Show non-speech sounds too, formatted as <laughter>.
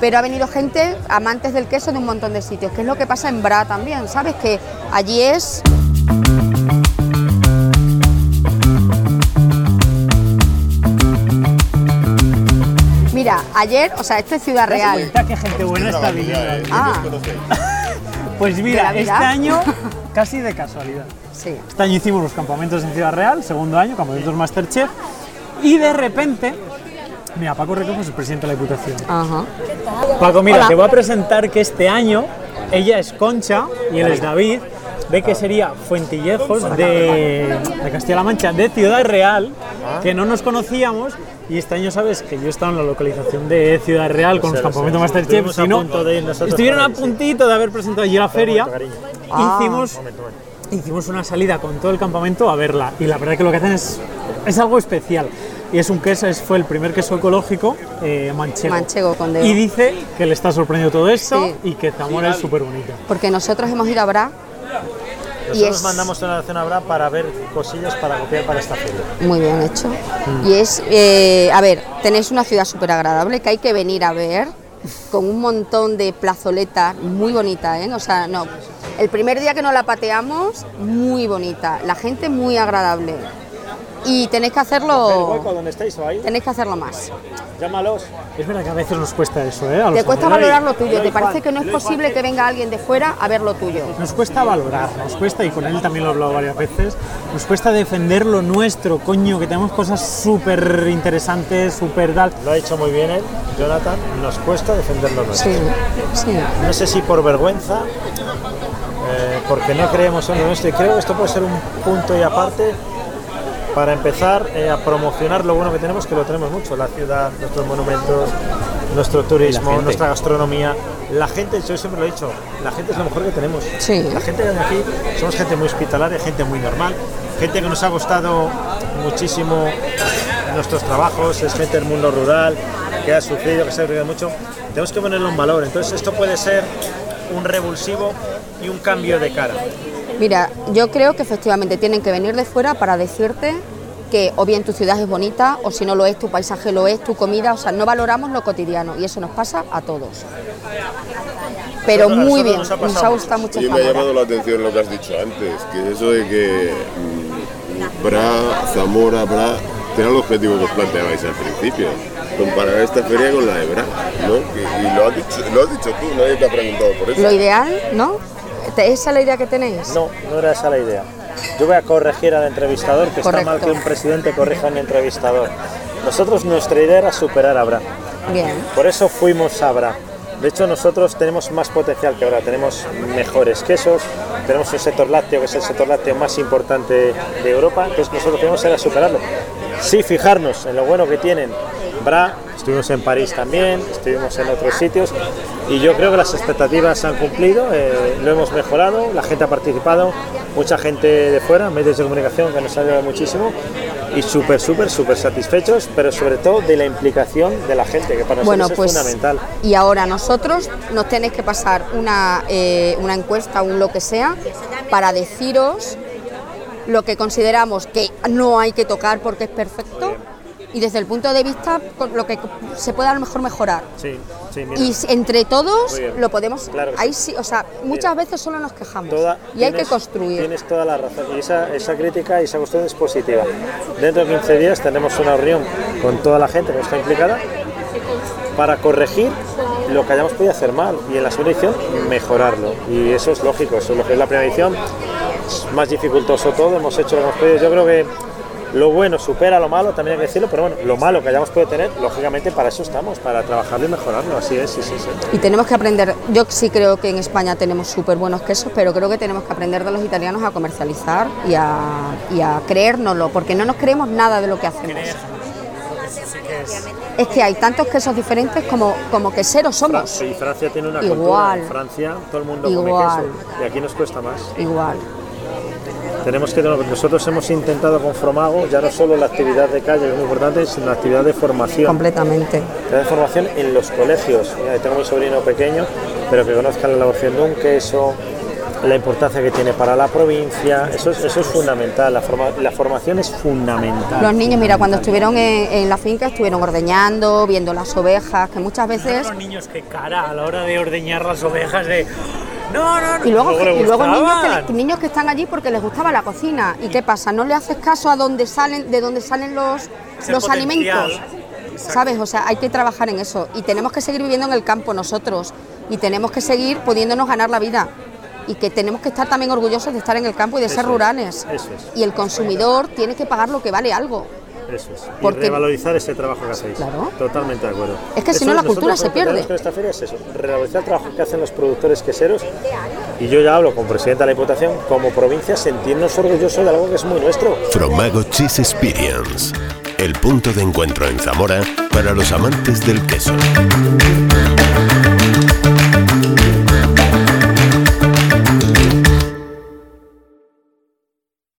pero ha venido gente, amantes del queso de un montón de sitios, que es lo que pasa en Bra también, ¿sabes? Que allí es... Mira, ayer, o sea, esto es Ciudad ¿Te das Real. cuenta qué gente buena está viviendo ahí? Ah, <laughs> Pues ¿De mira, este año casi de casualidad. sí. Este año hicimos los campamentos en Ciudad Real, segundo año, campamentos Masterchef, y de repente, mira, Paco Recojo es el presidente de la Diputación. Ajá. Paco, mira, Hola. te voy a presentar que este año ella es Concha y él es David, de que sería Fuentillejos de, de Castilla-La Mancha, de Ciudad Real, que no nos conocíamos. Y este año sabes que yo he estado en la localización de Ciudad Real con los campamentos Masterchef. Si no, estuvieron a puntito de haber presentado allí la feria. Ah. Hicimos, hicimos una salida con todo el campamento a verla. Y la verdad que lo que hacen es, es algo especial. Y es un queso, es, fue el primer queso ecológico eh, manchego. Manchego con dedo. Y dice que le está sorprendiendo todo esto Sí. y que Zamora es súper bonita. Porque nosotros hemos ido a Bra y Nosotros es mandamos una nación a Bra para ver cosillas para copiar para esta feria. muy bien hecho. Y es, eh, a ver, tenéis una ciudad súper agradable que hay que venir a ver, con un montón de plazoletas, muy bonita, ¿eh? O sea, no, el primer día que nos la pateamos, muy bonita, la gente muy agradable. Y tenéis que ¿El hueco hacerlo, donde estáis ahí? tenéis que hacerlo más. Llámalos. Es verdad que a veces nos cuesta eso, ¿eh? A los Te cuesta valorar lo tuyo, te parece que no es posible que venga alguien de fuera a ver lo tuyo. Nos cuesta valorar, nos cuesta, y con él también lo he hablado varias veces, nos cuesta defender lo nuestro, coño, que tenemos cosas súper interesantes, súper tal. Lo ha dicho muy bien él, Jonathan. Nos cuesta defenderlo nuestro. Sí, sí. No sé si por vergüenza, eh, porque no creemos en lo nuestro. Y creo que esto puede ser un punto y aparte para empezar eh, a promocionar lo bueno que tenemos, que lo tenemos mucho, la ciudad, nuestros monumentos, nuestro turismo, nuestra gastronomía. La gente, yo siempre lo he dicho, la gente es lo mejor que tenemos. Sí. La gente de aquí somos gente muy hospitalaria, gente muy normal, gente que nos ha gustado muchísimo nuestros trabajos, es gente del mundo rural, que ha sufrido, que se ha vivido mucho. Tenemos que ponerlo en valor. Entonces esto puede ser un revulsivo y un cambio de cara. Mira, yo creo que efectivamente tienen que venir de fuera para decirte que o bien tu ciudad es bonita o si no lo es, tu paisaje lo es, tu comida, o sea, no valoramos lo cotidiano y eso nos pasa a todos. Pero Nosotros- muy bien, nos ha nos, ha gustado mucho Oye, me ha llamado la atención lo que has dicho antes, que eso de que mm, Bra, Zamora, Bra, era el objetivo que os planteabais al principio, comparar esta feria con la de Bra, ¿no? Que- y lo has, dicho, lo has dicho tú, nadie te ha preguntado por eso. Lo ideal, ¿no? ¿Te- ¿Esa es la idea que tenéis? No, no era esa la idea. Yo voy a corregir al entrevistador, que Correcto. está mal que un presidente corrija a un entrevistador. Nosotros, nuestra idea era superar a Bra. Bien. Por eso fuimos a Bra. De hecho, nosotros tenemos más potencial que Bra. Tenemos mejores quesos, tenemos un sector lácteo que es el sector lácteo más importante de Europa. Entonces, nosotros queremos era superarlo. Sí, fijarnos en lo bueno que tienen Bra. Estuvimos en París también, estuvimos en otros sitios y yo creo que las expectativas se han cumplido, eh, lo hemos mejorado, la gente ha participado, mucha gente de fuera, medios de comunicación que nos ha ayudado muchísimo y súper, súper, súper satisfechos, pero sobre todo de la implicación de la gente, que para nosotros Bueno, es pues fundamental. y ahora nosotros nos tenéis que pasar una, eh, una encuesta, un lo que sea, para deciros lo que consideramos que no hay que tocar porque es perfecto y desde el punto de vista con lo que se puede a lo mejor mejorar. Sí, sí, mira. Y entre todos lo podemos. Claro ahí sí. o sea, muchas veces solo nos quejamos Toda- y hay que construir. Tienes toda la razón. Y esa, esa crítica y esa cuestión es positiva. Dentro de 15 días tenemos una reunión con toda la gente que está implicada para corregir lo que hayamos podido hacer mal y en la segunda edición mejorarlo. Y eso es lógico, eso es lo que es la primera edición. Es más dificultoso todo, hemos hecho lo que hemos podido. Yo creo que lo bueno supera lo malo, también hay que decirlo, pero bueno, lo malo que hayamos podido tener, lógicamente para eso estamos, para trabajarlo y mejorarlo. Así es, sí, sí, sí. Y tenemos que aprender, yo sí creo que en España tenemos súper buenos quesos, pero creo que tenemos que aprender de los italianos a comercializar y a, y a creérnoslo, porque no nos creemos nada de lo que hacemos. Es que hay tantos quesos diferentes como, como queseros somos. Sí, Francia tiene una Igual. cultura. En Francia todo el mundo come Igual. queso y aquí nos cuesta más. Igual. Tenemos que nosotros hemos intentado con Fromago ya no solo la actividad de calle que es muy importante, sino la actividad de formación. Completamente. Actividad de formación en los colegios. Mira, tengo mi sobrino pequeño, pero que conozcan la elaboración de un queso, la importancia que tiene para la provincia, eso es, eso es fundamental, la, forma- la formación es fundamental. Los niños, mira, cuando estuvieron en, en la finca estuvieron ordeñando, viendo las ovejas, que muchas veces... Los niños que cara a la hora de ordeñar las ovejas de... No, no, no. Y luego, y luego niños, que, niños están allí porque les gustaba la cocina. ¿Y qué pasa? ¿No le haces caso a dónde salen, de dónde salen los, Ese los potencial. alimentos? ¿Sabes? O sea, hay que trabajar en eso. Y tenemos que seguir viviendo en el campo nosotros. Y tenemos que seguir pudiéndonos ganar la vida. Y que tenemos que estar también orgullosos de estar en el campo y de ser es, rurales. es. Y el consumidor tiene que pagar lo que vale algo. Eso es. Y Porque- revalorizar ese trabajo que hacéis. Claro. Totalmente de acuerdo. Es que si no, la cultura se pierde. con esta feria es eso, revalorizar el trabajo que hacen los productores queseros. Y yo ya hablo con presidenta de la Diputación, como provincia, sentirnos orgullosos de algo que es muy nuestro. Fromago Cheese Experience, el punto de encuentro en Zamora para los amantes del queso.